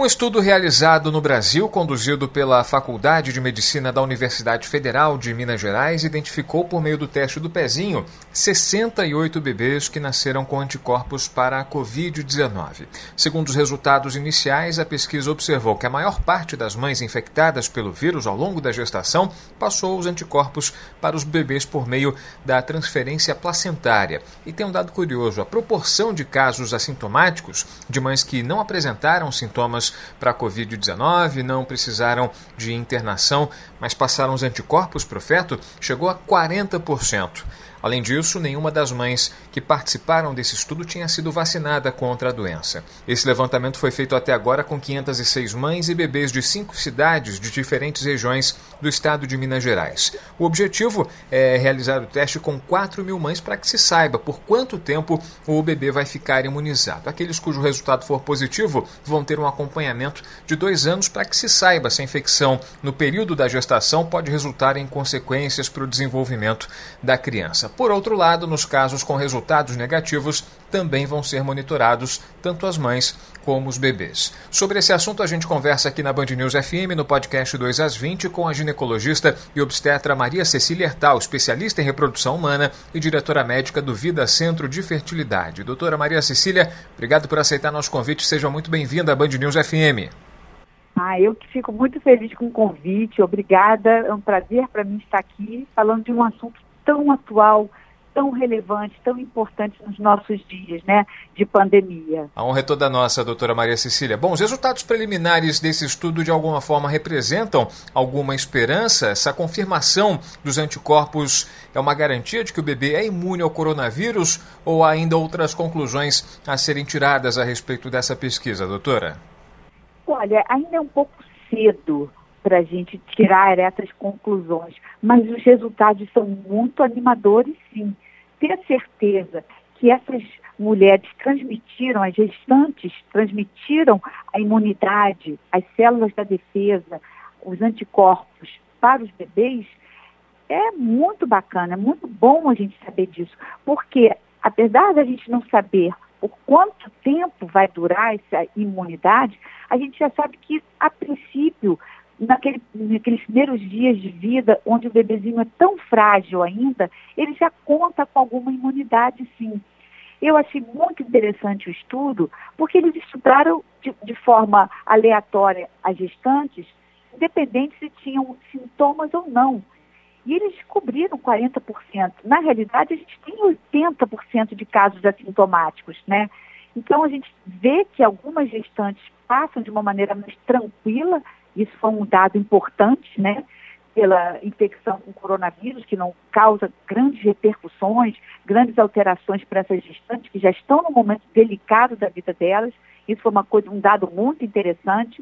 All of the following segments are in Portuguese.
Um estudo realizado no Brasil, conduzido pela Faculdade de Medicina da Universidade Federal de Minas Gerais, identificou por meio do teste do pezinho 68 bebês que nasceram com anticorpos para a Covid-19. Segundo os resultados iniciais, a pesquisa observou que a maior parte das mães infectadas pelo vírus ao longo da gestação passou os anticorpos para os bebês por meio da transferência placentária. E tem um dado curioso: a proporção de casos assintomáticos de mães que não apresentaram sintomas para a Covid-19, não precisaram de internação, mas passaram os anticorpos para o feto, chegou a 40%. Além disso, nenhuma das mães que participaram desse estudo tinha sido vacinada contra a doença. Esse levantamento foi feito até agora com 506 mães e bebês de cinco cidades de diferentes regiões do estado de Minas Gerais. O objetivo é realizar o teste com 4 mil mães para que se saiba por quanto tempo o bebê vai ficar imunizado. Aqueles cujo resultado for positivo vão ter um acompanhamento de dois anos para que se saiba se a infecção no período da gestação pode resultar em consequências para o desenvolvimento da criança. Por outro lado, nos casos com resultados negativos, também vão ser monitorados tanto as mães como os bebês. Sobre esse assunto, a gente conversa aqui na Band News FM, no podcast 2 às 20, com a ginecologista e obstetra Maria Cecília Hertal, especialista em reprodução humana e diretora médica do Vida Centro de Fertilidade. Doutora Maria Cecília, obrigado por aceitar nosso convite. Seja muito bem-vinda à Band News FM. Ah, eu que fico muito feliz com o convite. Obrigada. É um prazer para mim estar aqui falando de um assunto tão atual, tão relevante, tão importante nos nossos dias, né, de pandemia. A honra é toda nossa, doutora Maria Cecília. Bom, os resultados preliminares desse estudo de alguma forma representam alguma esperança? Essa confirmação dos anticorpos é uma garantia de que o bebê é imune ao coronavírus ou há ainda outras conclusões a serem tiradas a respeito dessa pesquisa, doutora? Olha, ainda é um pouco cedo para a gente tirar essas conclusões, mas os resultados são muito animadores, sim. Ter certeza que essas mulheres transmitiram, as gestantes transmitiram a imunidade, as células da defesa, os anticorpos para os bebês, é muito bacana, é muito bom a gente saber disso, porque apesar da gente não saber por quanto tempo vai durar essa imunidade, a gente já sabe que, a princípio, naquele, naqueles primeiros dias de vida, onde o bebezinho é tão frágil ainda, ele já conta com alguma imunidade, sim. Eu achei muito interessante o estudo, porque eles estudaram de, de forma aleatória as gestantes, independente se tinham sintomas ou não. E eles descobriram 40%. Na realidade, a gente tem 80% de casos assintomáticos, né? Então, a gente vê que algumas gestantes passam de uma maneira mais tranquila isso foi um dado importante, né? Pela infecção com coronavírus, que não causa grandes repercussões, grandes alterações para essas gestantes que já estão no momento delicado da vida delas. Isso foi uma coisa, um dado muito interessante.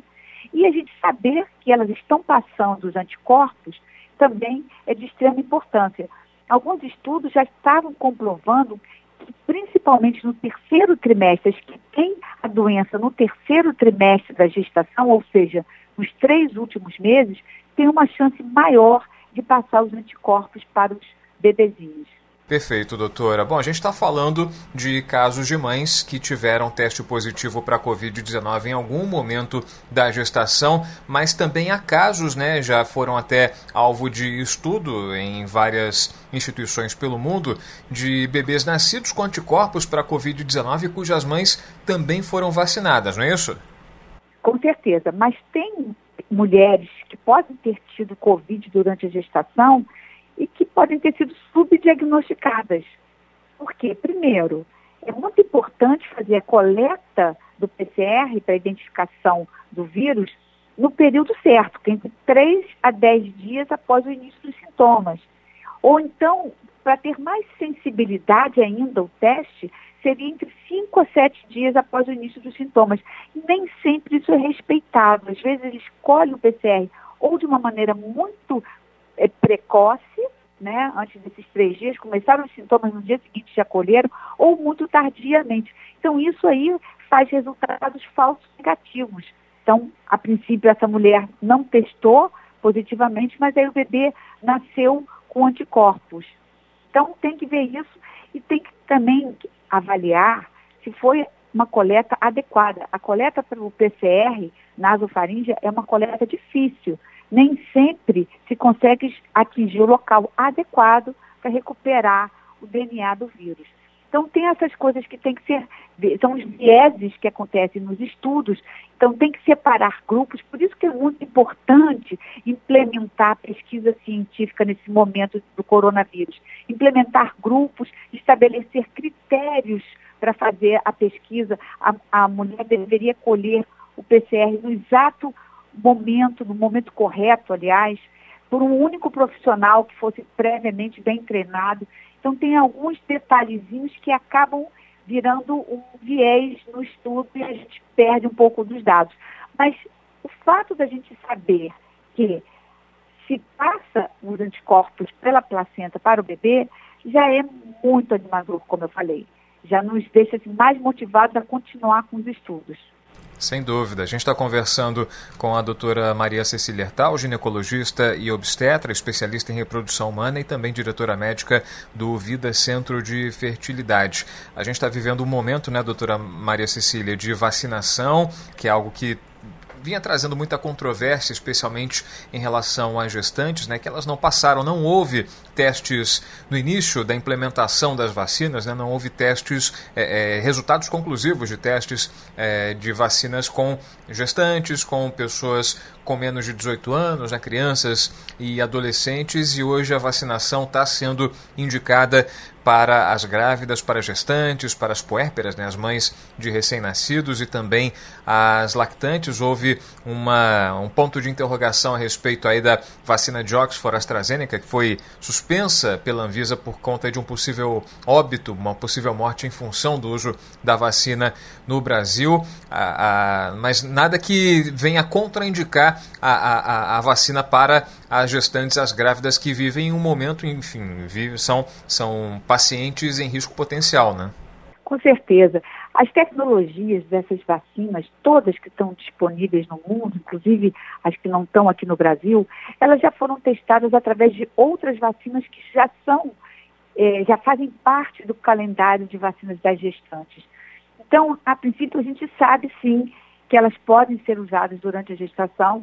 E a gente saber que elas estão passando os anticorpos também é de extrema importância. Alguns estudos já estavam comprovando que, principalmente no terceiro trimestre, as que têm a doença no terceiro trimestre da gestação, ou seja, nos três últimos meses, tem uma chance maior de passar os anticorpos para os bebezinhos. Perfeito, doutora. Bom, a gente está falando de casos de mães que tiveram teste positivo para a Covid-19 em algum momento da gestação, mas também há casos, né, já foram até alvo de estudo em várias instituições pelo mundo, de bebês nascidos com anticorpos para a Covid-19 cujas mães também foram vacinadas, não é isso? Com certeza, mas tem mulheres que podem ter tido Covid durante a gestação e que podem ter sido subdiagnosticadas. Por quê? Primeiro, é muito importante fazer a coleta do PCR para identificação do vírus no período certo, que é entre 3 a 10 dias após o início dos sintomas. Ou então, para ter mais sensibilidade ainda ao teste, seria entre 5 a 7 dias após o início dos sintomas. Nem sempre isso é respeitado. Às vezes ele escolhe o PCR ou de uma maneira muito é, precoce, né, antes desses três dias, começaram os sintomas no dia seguinte já colheram, ou muito tardiamente. Então isso aí faz resultados falsos negativos. Então, a princípio, essa mulher não testou positivamente, mas aí o bebê nasceu com anticorpos. Então, tem que ver isso e tem que também avaliar se foi uma coleta adequada. A coleta para o PCR nasofaríngea é uma coleta difícil. Nem sempre se consegue atingir o local adequado para recuperar o DNA do vírus. Então, tem essas coisas que tem que ser, são os vieses que acontecem nos estudos, então tem que separar grupos, por isso que é muito importante implementar a pesquisa científica nesse momento do coronavírus, implementar grupos, estabelecer critérios para fazer a pesquisa, a, a mulher deveria colher o PCR no exato momento, no momento correto, aliás, por um único profissional que fosse previamente bem treinado. Então, tem alguns detalhezinhos que acabam virando um viés no estudo e a gente perde um pouco dos dados. Mas o fato da gente saber que se passa os anticorpos pela placenta para o bebê já é muito animador, como eu falei. Já nos deixa assim, mais motivados a continuar com os estudos. Sem dúvida. A gente está conversando com a doutora Maria Cecília Hertal, ginecologista e obstetra, especialista em reprodução humana e também diretora médica do Vida Centro de Fertilidade. A gente está vivendo um momento, né, doutora Maria Cecília, de vacinação, que é algo que vinha trazendo muita controvérsia, especialmente em relação às gestantes, né, que elas não passaram, não houve testes no início da implementação das vacinas, né, não houve testes, é, é, resultados conclusivos de testes é, de vacinas com gestantes, com pessoas com menos de 18 anos, né, crianças e adolescentes, e hoje a vacinação está sendo indicada para as grávidas, para gestantes, para as puérperas, né, as mães de recém-nascidos e também as lactantes. Houve uma, um ponto de interrogação a respeito aí da vacina de Oxford AstraZeneca, que foi suspensa pela Anvisa por conta de um possível óbito, uma possível morte em função do uso da vacina no Brasil. Mas nada que venha contraindicar a, a, vacina para as gestantes, as grávidas que vivem um momento, enfim, vive, são, são pacientes em risco potencial, né? Com certeza. As tecnologias dessas vacinas, todas que estão disponíveis no mundo, inclusive as que não estão aqui no Brasil, elas já foram testadas através de outras vacinas que já são, é, já fazem parte do calendário de vacinas das gestantes. Então, a princípio, a gente sabe sim que elas podem ser usadas durante a gestação.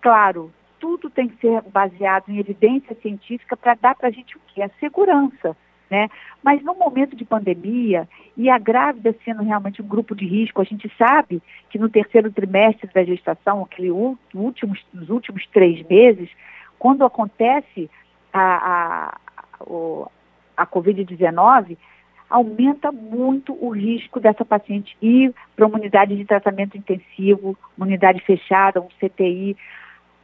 Claro, tudo tem que ser baseado em evidência científica para dar para a gente o que? A segurança. Né? Mas no momento de pandemia, e a grávida sendo realmente um grupo de risco, a gente sabe que no terceiro trimestre da gestação, aquele últimos, nos últimos três meses, quando acontece a, a, a Covid-19, aumenta muito o risco dessa paciente ir para uma unidade de tratamento intensivo, uma unidade fechada, um CTI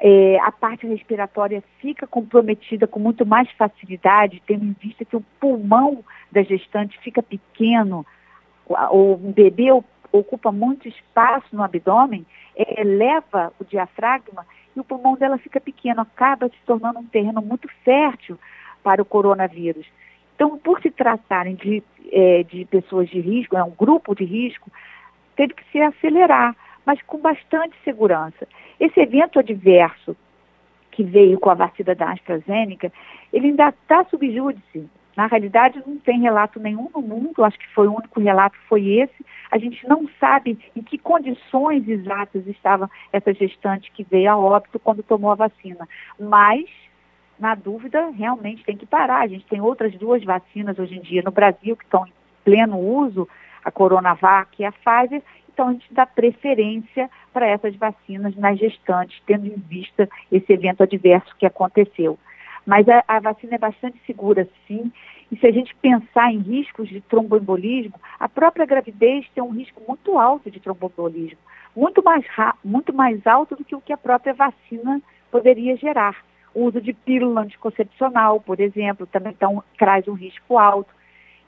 é, a parte respiratória fica comprometida com muito mais facilidade, tendo em vista que o pulmão da gestante fica pequeno, o, bebê ocupa muito espaço no abdômen, é, eleva o diafragma e o pulmão dela fica pequeno, acaba se tornando um terreno muito fértil para o coronavírus. Então, por se tratarem de, é, de pessoas de risco, é um grupo de risco, teve que se acelerar mas com bastante segurança. Esse evento adverso que veio com a vacina da AstraZeneca, ele ainda está subjúdice. Na realidade, não tem relato nenhum no mundo, acho que foi o único relato foi esse. A gente não sabe em que condições exatas estava essa gestante que veio a óbito quando tomou a vacina. Mas, na dúvida, realmente tem que parar. A gente tem outras duas vacinas hoje em dia no Brasil que estão em pleno uso, a Coronavac e a Pfizer, então a gente dá preferência para essas vacinas nas gestantes, tendo em vista esse evento adverso que aconteceu. Mas a, a vacina é bastante segura, sim, e se a gente pensar em riscos de tromboembolismo, a própria gravidez tem um risco muito alto de tromboembolismo, muito mais, muito mais alto do que o que a própria vacina poderia gerar. O uso de pílula anticoncepcional, por exemplo, também então, traz um risco alto.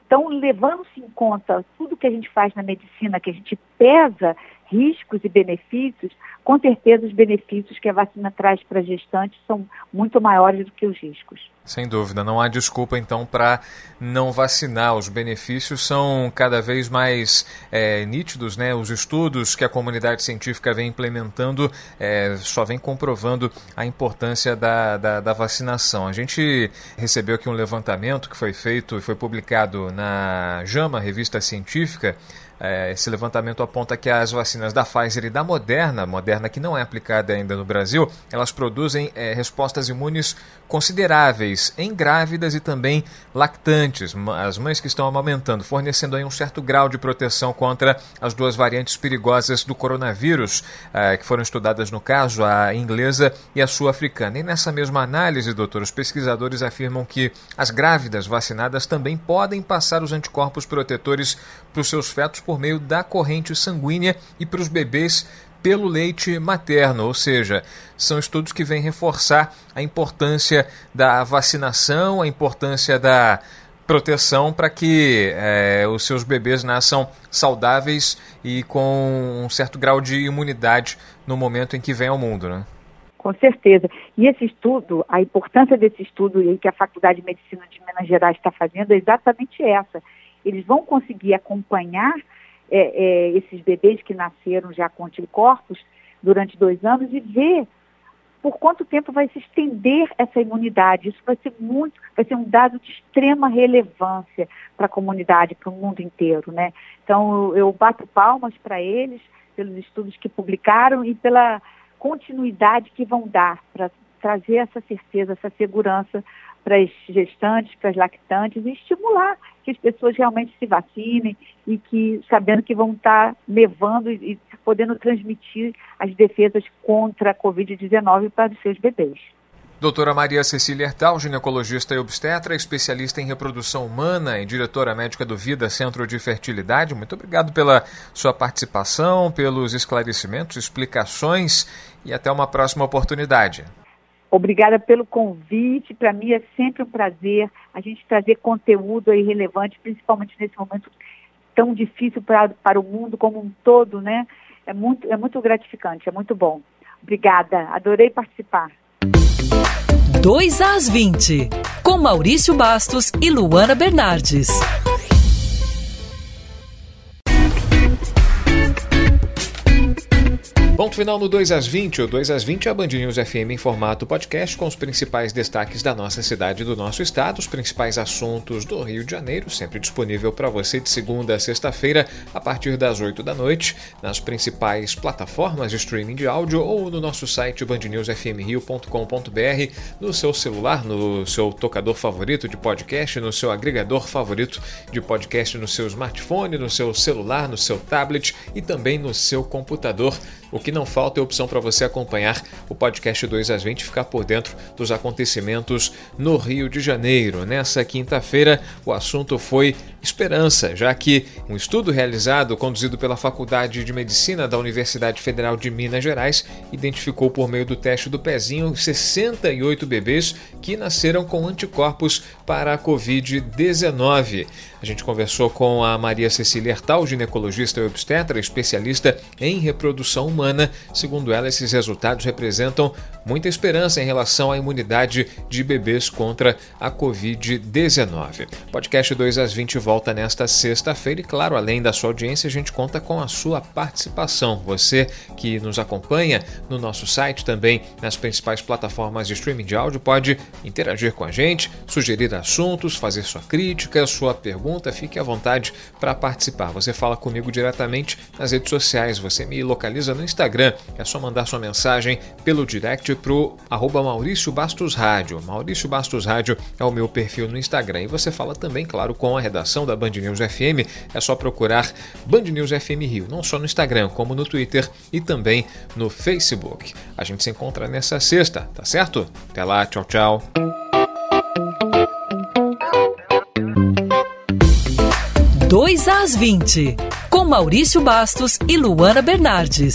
Então, levando-se em conta tudo que a gente faz na medicina, que a gente pesa riscos e benefícios, com certeza os benefícios que a vacina traz para gestantes são muito maiores do que os riscos. Sem dúvida, não há desculpa então para não vacinar. Os benefícios são cada vez mais é, nítidos, né? Os estudos que a comunidade científica vem implementando é, só vem comprovando a importância da, da, da, vacinação. A gente recebeu aqui um levantamento que foi feito e foi publicado na JAMA, revista científica, é, esse levantamento aponta que as vacinas da Pfizer e da Moderna, Moderna que não é aplicada ainda no Brasil, elas produzem é, respostas imunes consideráveis em grávidas e também lactantes, as mães que estão amamentando, fornecendo aí um certo grau de proteção contra as duas variantes perigosas do coronavírus, é, que foram estudadas no caso, a inglesa e a sul-africana. E nessa mesma análise, doutor, os pesquisadores afirmam que as grávidas vacinadas também podem passar os anticorpos protetores para os seus fetos por meio da corrente sanguínea e para os bebês pelo leite materno, ou seja, são estudos que vêm reforçar a importância da vacinação, a importância da proteção para que é, os seus bebês nasçam saudáveis e com um certo grau de imunidade no momento em que vem ao mundo, né? Com certeza. E esse estudo, a importância desse estudo que a Faculdade de Medicina de Minas Gerais está fazendo é exatamente essa. Eles vão conseguir acompanhar é, é, esses bebês que nasceram já com anticorpos durante dois anos e ver por quanto tempo vai se estender essa imunidade. Isso vai ser muito, vai ser um dado de extrema relevância para a comunidade, para o mundo inteiro, né? Então eu, eu bato palmas para eles pelos estudos que publicaram e pela continuidade que vão dar para trazer essa certeza, essa segurança para as gestantes, para as lactantes e estimular que as pessoas realmente se vacinem e que sabendo que vão estar levando e, e podendo transmitir as defesas contra a Covid-19 para os seus bebês. Doutora Maria Cecília Hertal, ginecologista e obstetra, especialista em reprodução humana e diretora médica do Vida Centro de Fertilidade, muito obrigado pela sua participação, pelos esclarecimentos, explicações e até uma próxima oportunidade. Obrigada pelo convite. Para mim é sempre um prazer a gente trazer conteúdo aí relevante, principalmente nesse momento tão difícil pra, para o mundo como um todo, né? É muito, é muito gratificante, é muito bom. Obrigada, adorei participar. 2 às 20, com Maurício Bastos e Luana Bernardes. Ponto final no 2 às 20. O 2 às 20 é a Band News FM em formato podcast com os principais destaques da nossa cidade e do nosso estado, os principais assuntos do Rio de Janeiro, sempre disponível para você de segunda a sexta-feira, a partir das 8 da noite, nas principais plataformas de streaming de áudio ou no nosso site bandnewsfmrio.com.br, no seu celular, no seu tocador favorito de podcast, no seu agregador favorito de podcast, no seu smartphone, no seu celular, no seu tablet e também no seu computador. O que não falta é opção para você acompanhar o podcast 2 às 20 e ficar por dentro dos acontecimentos no Rio de Janeiro. Nessa quinta-feira, o assunto foi esperança, já que um estudo realizado, conduzido pela Faculdade de Medicina da Universidade Federal de Minas Gerais, identificou por meio do teste do pezinho 68 bebês que nasceram com anticorpos para a Covid-19. A gente conversou com a Maria Cecília Hertal, ginecologista e obstetra, especialista em reprodução humana. Segundo ela, esses resultados representam muita esperança em relação à imunidade de bebês contra a Covid-19. Podcast 2 às 20 volta nesta sexta-feira e, claro, além da sua audiência, a gente conta com a sua participação. Você que nos acompanha no nosso site, também nas principais plataformas de streaming de áudio, pode interagir com a gente, sugerir assuntos, fazer sua crítica, sua pergunta. Fique à vontade para participar. Você fala comigo diretamente nas redes sociais, você me localiza no Instagram. É só mandar sua mensagem pelo direct pro arroba Maurício Bastos Rádio. Maurício Bastos Rádio é o meu perfil no Instagram. E você fala também, claro, com a redação da Band News FM, é só procurar Band News FM Rio, não só no Instagram, como no Twitter e também no Facebook. A gente se encontra nessa sexta, tá certo? Até lá, tchau, tchau. Dois às 20, com Maurício Bastos e Luana Bernardes.